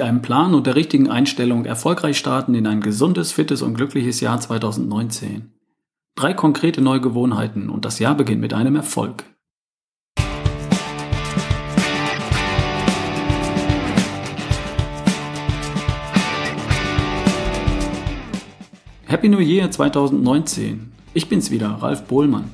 Mit einem Plan und der richtigen Einstellung erfolgreich starten in ein gesundes, fittes und glückliches Jahr 2019. Drei konkrete neue Gewohnheiten und das Jahr beginnt mit einem Erfolg. Happy New Year 2019. Ich bin's wieder, Ralf Bohlmann,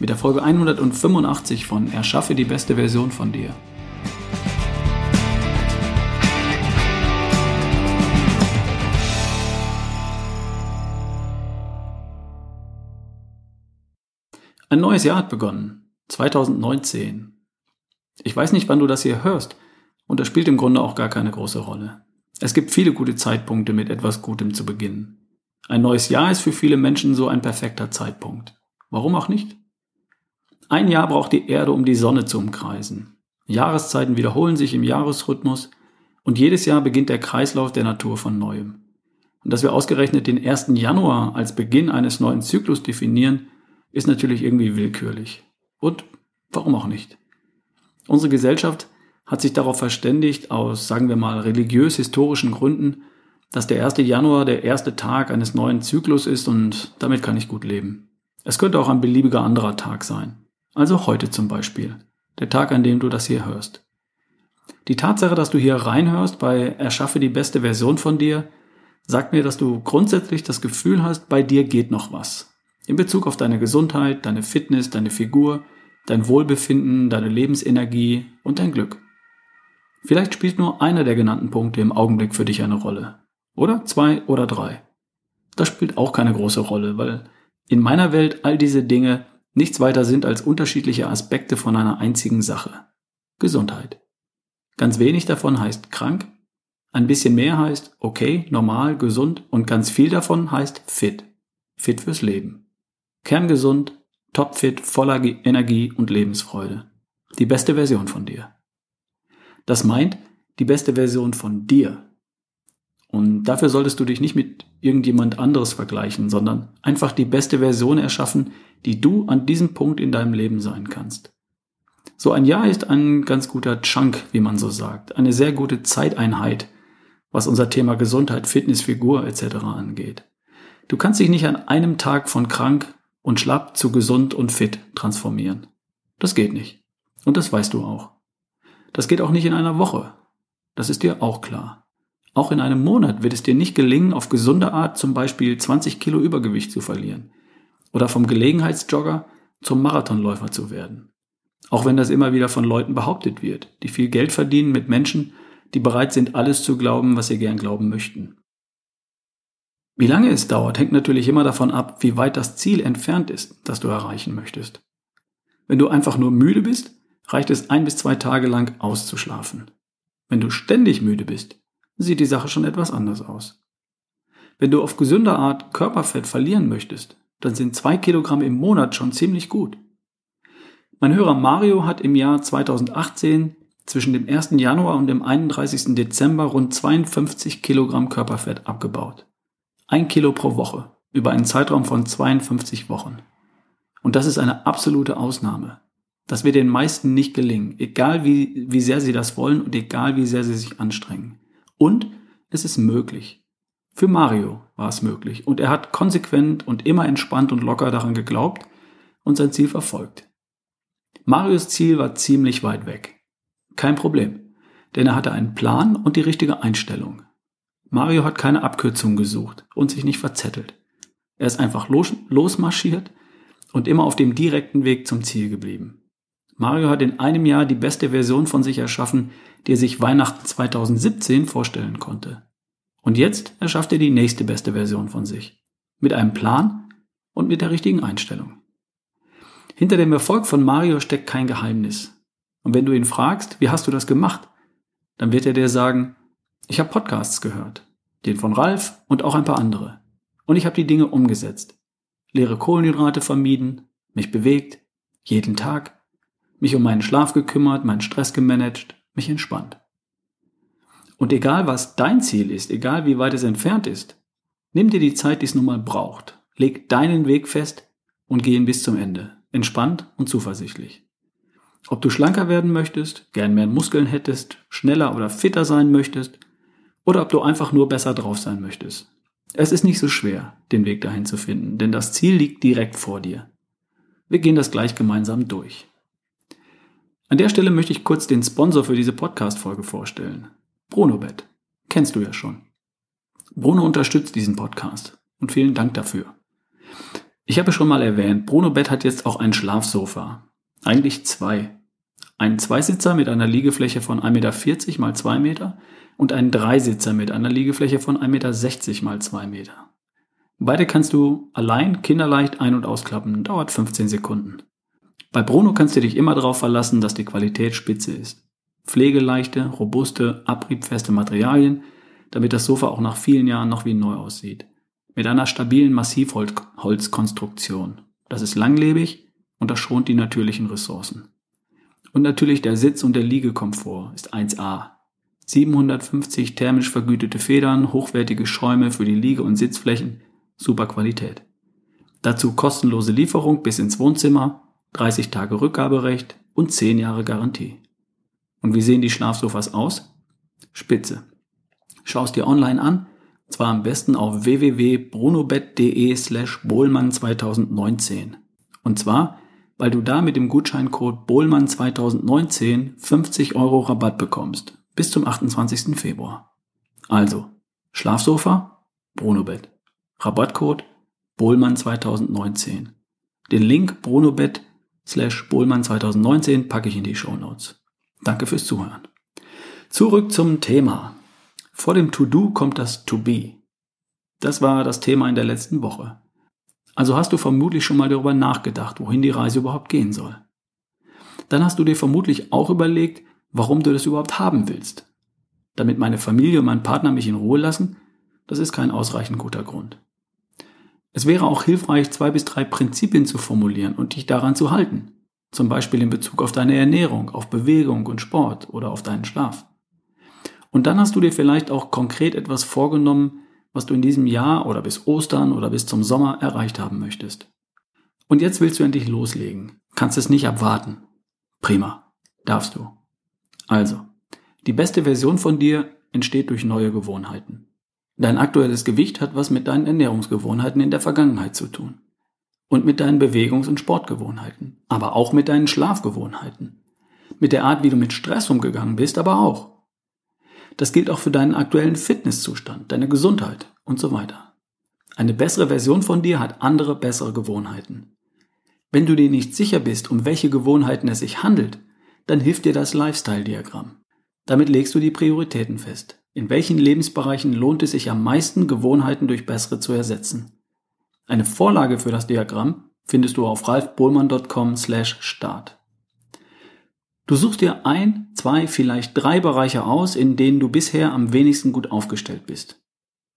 mit der Folge 185 von Erschaffe die beste Version von dir. Ein neues Jahr hat begonnen. 2019. Ich weiß nicht, wann du das hier hörst, und das spielt im Grunde auch gar keine große Rolle. Es gibt viele gute Zeitpunkte, mit etwas Gutem zu beginnen. Ein neues Jahr ist für viele Menschen so ein perfekter Zeitpunkt. Warum auch nicht? Ein Jahr braucht die Erde, um die Sonne zu umkreisen. Jahreszeiten wiederholen sich im Jahresrhythmus und jedes Jahr beginnt der Kreislauf der Natur von neuem. Und dass wir ausgerechnet den 1. Januar als Beginn eines neuen Zyklus definieren, ist natürlich irgendwie willkürlich. Und warum auch nicht? Unsere Gesellschaft hat sich darauf verständigt, aus, sagen wir mal, religiös-historischen Gründen, dass der 1. Januar der erste Tag eines neuen Zyklus ist und damit kann ich gut leben. Es könnte auch ein beliebiger anderer Tag sein. Also heute zum Beispiel. Der Tag, an dem du das hier hörst. Die Tatsache, dass du hier reinhörst bei Erschaffe die beste Version von dir, sagt mir, dass du grundsätzlich das Gefühl hast, bei dir geht noch was in Bezug auf deine Gesundheit, deine Fitness, deine Figur, dein Wohlbefinden, deine Lebensenergie und dein Glück. Vielleicht spielt nur einer der genannten Punkte im Augenblick für dich eine Rolle. Oder zwei oder drei. Das spielt auch keine große Rolle, weil in meiner Welt all diese Dinge nichts weiter sind als unterschiedliche Aspekte von einer einzigen Sache. Gesundheit. Ganz wenig davon heißt krank, ein bisschen mehr heißt okay, normal, gesund und ganz viel davon heißt fit. Fit fürs Leben. Kerngesund, topfit, voller Energie und Lebensfreude. Die beste Version von dir. Das meint die beste Version von dir. Und dafür solltest du dich nicht mit irgendjemand anderes vergleichen, sondern einfach die beste Version erschaffen, die du an diesem Punkt in deinem Leben sein kannst. So ein Jahr ist ein ganz guter Chunk, wie man so sagt, eine sehr gute Zeiteinheit, was unser Thema Gesundheit, Fitness, Figur etc. angeht. Du kannst dich nicht an einem Tag von krank und schlapp zu gesund und fit transformieren. Das geht nicht. Und das weißt du auch. Das geht auch nicht in einer Woche. Das ist dir auch klar. Auch in einem Monat wird es dir nicht gelingen, auf gesunde Art zum Beispiel 20 Kilo Übergewicht zu verlieren oder vom Gelegenheitsjogger zum Marathonläufer zu werden. Auch wenn das immer wieder von Leuten behauptet wird, die viel Geld verdienen mit Menschen, die bereit sind, alles zu glauben, was sie gern glauben möchten. Wie lange es dauert, hängt natürlich immer davon ab, wie weit das Ziel entfernt ist, das du erreichen möchtest. Wenn du einfach nur müde bist, reicht es ein bis zwei Tage lang auszuschlafen. Wenn du ständig müde bist, sieht die Sache schon etwas anders aus. Wenn du auf gesunde Art Körperfett verlieren möchtest, dann sind zwei Kilogramm im Monat schon ziemlich gut. Mein Hörer Mario hat im Jahr 2018 zwischen dem 1. Januar und dem 31. Dezember rund 52 Kilogramm Körperfett abgebaut. Ein Kilo pro Woche über einen Zeitraum von 52 Wochen. Und das ist eine absolute Ausnahme. Das wird den meisten nicht gelingen, egal wie, wie sehr sie das wollen und egal wie sehr sie sich anstrengen. Und es ist möglich. Für Mario war es möglich und er hat konsequent und immer entspannt und locker daran geglaubt und sein Ziel verfolgt. Marios Ziel war ziemlich weit weg. Kein Problem, denn er hatte einen Plan und die richtige Einstellung. Mario hat keine Abkürzung gesucht und sich nicht verzettelt. Er ist einfach los, losmarschiert und immer auf dem direkten Weg zum Ziel geblieben. Mario hat in einem Jahr die beste Version von sich erschaffen, die er sich Weihnachten 2017 vorstellen konnte. Und jetzt erschafft er die nächste beste Version von sich. Mit einem Plan und mit der richtigen Einstellung. Hinter dem Erfolg von Mario steckt kein Geheimnis. Und wenn du ihn fragst, wie hast du das gemacht, dann wird er dir sagen, ich habe Podcasts gehört, den von Ralf und auch ein paar andere. Und ich habe die Dinge umgesetzt. Leere Kohlenhydrate vermieden, mich bewegt, jeden Tag, mich um meinen Schlaf gekümmert, meinen Stress gemanagt, mich entspannt. Und egal was dein Ziel ist, egal wie weit es entfernt ist, nimm dir die Zeit, die es nun mal braucht. Leg deinen Weg fest und geh ihn bis zum Ende. Entspannt und zuversichtlich. Ob du schlanker werden möchtest, gern mehr Muskeln hättest, schneller oder fitter sein möchtest oder ob du einfach nur besser drauf sein möchtest. Es ist nicht so schwer, den Weg dahin zu finden, denn das Ziel liegt direkt vor dir. Wir gehen das gleich gemeinsam durch. An der Stelle möchte ich kurz den Sponsor für diese Podcast-Folge vorstellen. Bronobet. Kennst du ja schon. Bruno unterstützt diesen Podcast und vielen Dank dafür. Ich habe schon mal erwähnt, Bronobet hat jetzt auch ein Schlafsofa. Eigentlich zwei. Einen Zweisitzer mit einer Liegefläche von 1,40 Meter mal 2 Meter und einen Dreisitzer mit einer Liegefläche von 1,60 Meter mal 2 Meter. Beide kannst du allein kinderleicht ein- und ausklappen, dauert 15 Sekunden. Bei Bruno kannst du dich immer darauf verlassen, dass die Qualität spitze ist. Pflegeleichte, robuste, abriebfeste Materialien, damit das Sofa auch nach vielen Jahren noch wie neu aussieht. Mit einer stabilen Massivholzkonstruktion. Das ist langlebig und das schont die natürlichen Ressourcen. Und natürlich der Sitz- und der Liegekomfort ist 1A. 750 thermisch vergütete Federn, hochwertige Schäume für die Liege- und Sitzflächen, super Qualität. Dazu kostenlose Lieferung bis ins Wohnzimmer, 30 Tage Rückgaberecht und 10 Jahre Garantie. Und wie sehen die Schlafsofas aus? Spitze. Schau es dir online an, zwar am besten auf www.brunobet.de slash bohlmann 2019. Und zwar, weil du da mit dem Gutscheincode bohlmann 2019 50 Euro Rabatt bekommst bis zum 28. Februar. Also, Schlafsofa, Bronobett. Rabattcode Bohlmann 2019. Den Link Bronobett slash Bohlmann 2019 packe ich in die Show Notes. Danke fürs Zuhören. Zurück zum Thema. Vor dem To-Do kommt das To-Be. Das war das Thema in der letzten Woche. Also hast du vermutlich schon mal darüber nachgedacht, wohin die Reise überhaupt gehen soll. Dann hast du dir vermutlich auch überlegt, warum du das überhaupt haben willst. Damit meine Familie und mein Partner mich in Ruhe lassen, das ist kein ausreichend guter Grund. Es wäre auch hilfreich, zwei bis drei Prinzipien zu formulieren und dich daran zu halten. Zum Beispiel in Bezug auf deine Ernährung, auf Bewegung und Sport oder auf deinen Schlaf. Und dann hast du dir vielleicht auch konkret etwas vorgenommen, was du in diesem Jahr oder bis Ostern oder bis zum Sommer erreicht haben möchtest. Und jetzt willst du endlich loslegen. Kannst es nicht abwarten. Prima. Darfst du. Also, die beste Version von dir entsteht durch neue Gewohnheiten. Dein aktuelles Gewicht hat was mit deinen Ernährungsgewohnheiten in der Vergangenheit zu tun. Und mit deinen Bewegungs- und Sportgewohnheiten. Aber auch mit deinen Schlafgewohnheiten. Mit der Art, wie du mit Stress umgegangen bist, aber auch. Das gilt auch für deinen aktuellen Fitnesszustand, deine Gesundheit und so weiter. Eine bessere Version von dir hat andere bessere Gewohnheiten. Wenn du dir nicht sicher bist, um welche Gewohnheiten es sich handelt, dann hilft dir das Lifestyle-Diagramm. Damit legst du die Prioritäten fest. In welchen Lebensbereichen lohnt es sich am meisten, Gewohnheiten durch bessere zu ersetzen? Eine Vorlage für das Diagramm findest du auf ralfbohlmann.com slash start. Du suchst dir ein, zwei, vielleicht drei Bereiche aus, in denen du bisher am wenigsten gut aufgestellt bist.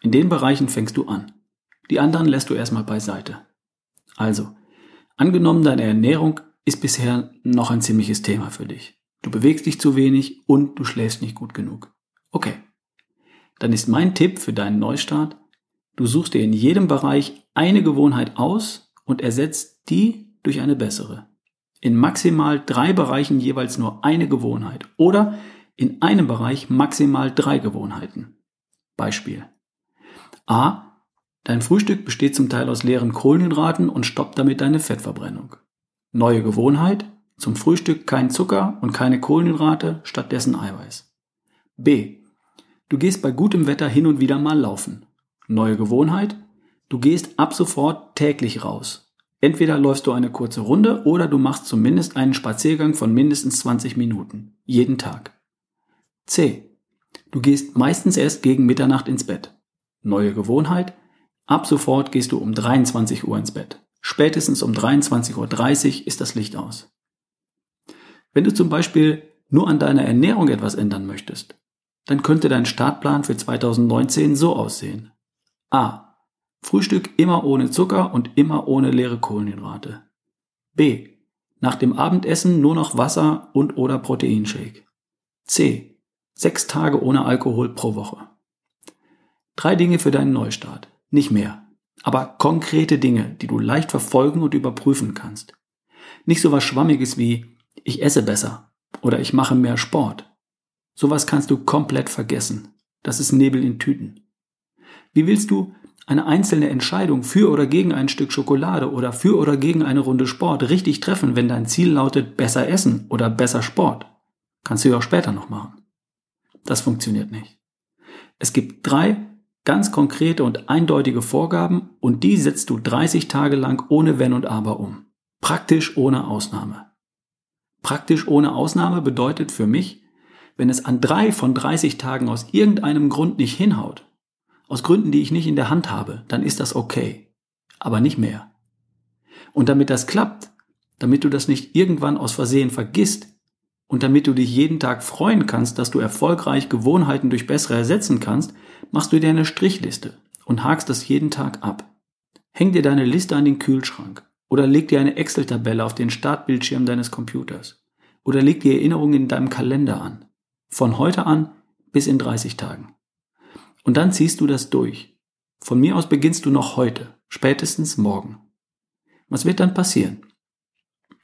In den Bereichen fängst du an. Die anderen lässt du erstmal beiseite. Also, angenommen deine Ernährung ist bisher noch ein ziemliches Thema für dich. Du bewegst dich zu wenig und du schläfst nicht gut genug. Okay. Dann ist mein Tipp für deinen Neustart, du suchst dir in jedem Bereich eine Gewohnheit aus und ersetzt die durch eine bessere. In maximal drei Bereichen jeweils nur eine Gewohnheit oder in einem Bereich maximal drei Gewohnheiten. Beispiel. A. Dein Frühstück besteht zum Teil aus leeren Kohlenhydraten und stoppt damit deine Fettverbrennung. Neue Gewohnheit, zum Frühstück kein Zucker und keine Kohlenhydrate, stattdessen Eiweiß. B. Du gehst bei gutem Wetter hin und wieder mal laufen. Neue Gewohnheit, du gehst ab sofort täglich raus. Entweder läufst du eine kurze Runde oder du machst zumindest einen Spaziergang von mindestens 20 Minuten. Jeden Tag. C. Du gehst meistens erst gegen Mitternacht ins Bett. Neue Gewohnheit, ab sofort gehst du um 23 Uhr ins Bett. Spätestens um 23.30 Uhr ist das Licht aus. Wenn du zum Beispiel nur an deiner Ernährung etwas ändern möchtest, dann könnte dein Startplan für 2019 so aussehen. A. Frühstück immer ohne Zucker und immer ohne leere Kohlenhydrate. B. Nach dem Abendessen nur noch Wasser und oder Proteinshake. C. Sechs Tage ohne Alkohol pro Woche. Drei Dinge für deinen Neustart. Nicht mehr aber konkrete Dinge, die du leicht verfolgen und überprüfen kannst. Nicht so was Schwammiges wie ich esse besser oder ich mache mehr Sport. Sowas kannst du komplett vergessen. Das ist Nebel in Tüten. Wie willst du eine einzelne Entscheidung für oder gegen ein Stück Schokolade oder für oder gegen eine Runde Sport richtig treffen, wenn dein Ziel lautet besser essen oder besser Sport? Kannst du ja auch später noch machen. Das funktioniert nicht. Es gibt drei ganz konkrete und eindeutige Vorgaben und die setzt du 30 Tage lang ohne Wenn und Aber um. Praktisch ohne Ausnahme. Praktisch ohne Ausnahme bedeutet für mich, wenn es an drei von 30 Tagen aus irgendeinem Grund nicht hinhaut, aus Gründen, die ich nicht in der Hand habe, dann ist das okay. Aber nicht mehr. Und damit das klappt, damit du das nicht irgendwann aus Versehen vergisst und damit du dich jeden Tag freuen kannst, dass du erfolgreich Gewohnheiten durch bessere ersetzen kannst, machst du dir eine Strichliste und hakst das jeden Tag ab. Häng dir deine Liste an den Kühlschrank oder leg dir eine Excel-Tabelle auf den Startbildschirm deines Computers oder leg dir Erinnerungen in deinem Kalender an. Von heute an bis in 30 Tagen. Und dann ziehst du das durch. Von mir aus beginnst du noch heute, spätestens morgen. Was wird dann passieren?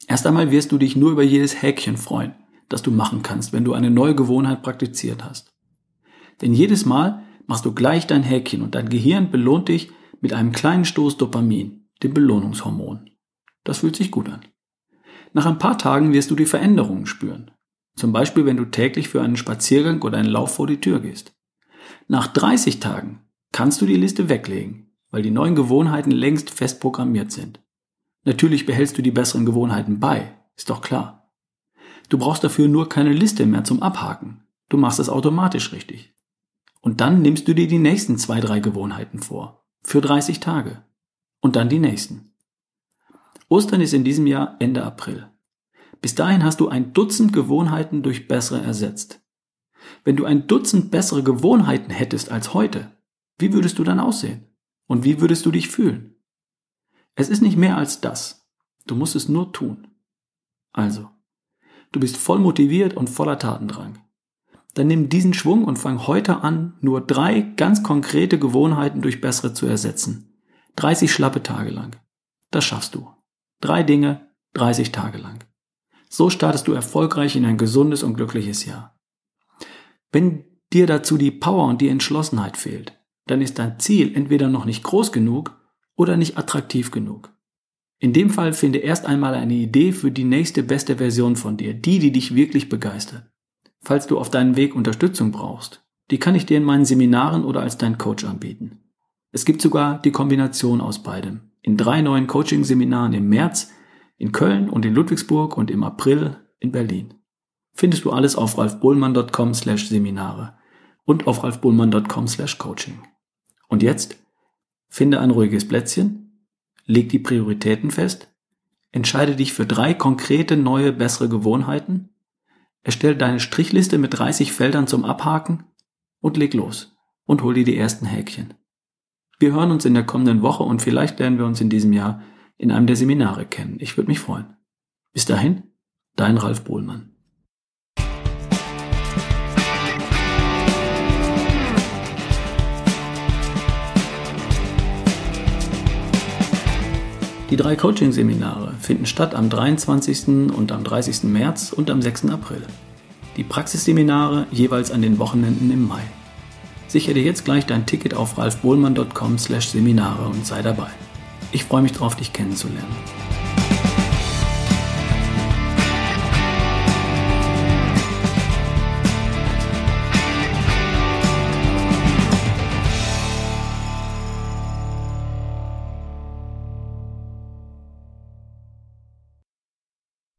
Erst einmal wirst du dich nur über jedes Häkchen freuen, das du machen kannst, wenn du eine neue Gewohnheit praktiziert hast. Denn jedes Mal machst du gleich dein Häkchen und dein Gehirn belohnt dich mit einem kleinen Stoß Dopamin, dem Belohnungshormon. Das fühlt sich gut an. Nach ein paar Tagen wirst du die Veränderungen spüren. Zum Beispiel, wenn du täglich für einen Spaziergang oder einen Lauf vor die Tür gehst. Nach 30 Tagen kannst du die Liste weglegen, weil die neuen Gewohnheiten längst fest programmiert sind. Natürlich behältst du die besseren Gewohnheiten bei, ist doch klar. Du brauchst dafür nur keine Liste mehr zum Abhaken. Du machst es automatisch richtig. Und dann nimmst du dir die nächsten zwei, drei Gewohnheiten vor. Für 30 Tage. Und dann die nächsten. Ostern ist in diesem Jahr Ende April. Bis dahin hast du ein Dutzend Gewohnheiten durch bessere ersetzt. Wenn du ein Dutzend bessere Gewohnheiten hättest als heute, wie würdest du dann aussehen? Und wie würdest du dich fühlen? Es ist nicht mehr als das. Du musst es nur tun. Also, du bist voll motiviert und voller Tatendrang. Dann nimm diesen Schwung und fang heute an, nur drei ganz konkrete Gewohnheiten durch bessere zu ersetzen. 30 schlappe Tage lang. Das schaffst du. Drei Dinge, 30 Tage lang. So startest du erfolgreich in ein gesundes und glückliches Jahr. Wenn dir dazu die Power und die Entschlossenheit fehlt, dann ist dein Ziel entweder noch nicht groß genug oder nicht attraktiv genug. In dem Fall finde erst einmal eine Idee für die nächste beste Version von dir, die, die dich wirklich begeistert. Falls du auf deinem Weg Unterstützung brauchst, die kann ich dir in meinen Seminaren oder als dein Coach anbieten. Es gibt sogar die Kombination aus beidem. In drei neuen Coaching-Seminaren im März, in Köln und in Ludwigsburg und im April in Berlin findest du alles auf ralfbohlmann.com slash Seminare und auf ralfbohlmann.com slash Coaching. Und jetzt finde ein ruhiges Plätzchen, leg die Prioritäten fest, entscheide dich für drei konkrete neue bessere Gewohnheiten, erstell deine Strichliste mit 30 Feldern zum Abhaken und leg los und hol dir die ersten Häkchen. Wir hören uns in der kommenden Woche und vielleicht lernen wir uns in diesem Jahr in einem der Seminare kennen. Ich würde mich freuen. Bis dahin, dein Ralf Bohlmann. Die drei Coaching-Seminare finden statt am 23. und am 30. März und am 6. April. Die Praxisseminare jeweils an den Wochenenden im Mai. Sichere dir jetzt gleich dein Ticket auf ralfbohlmann.com/seminare und sei dabei. Ich freue mich darauf, dich kennenzulernen.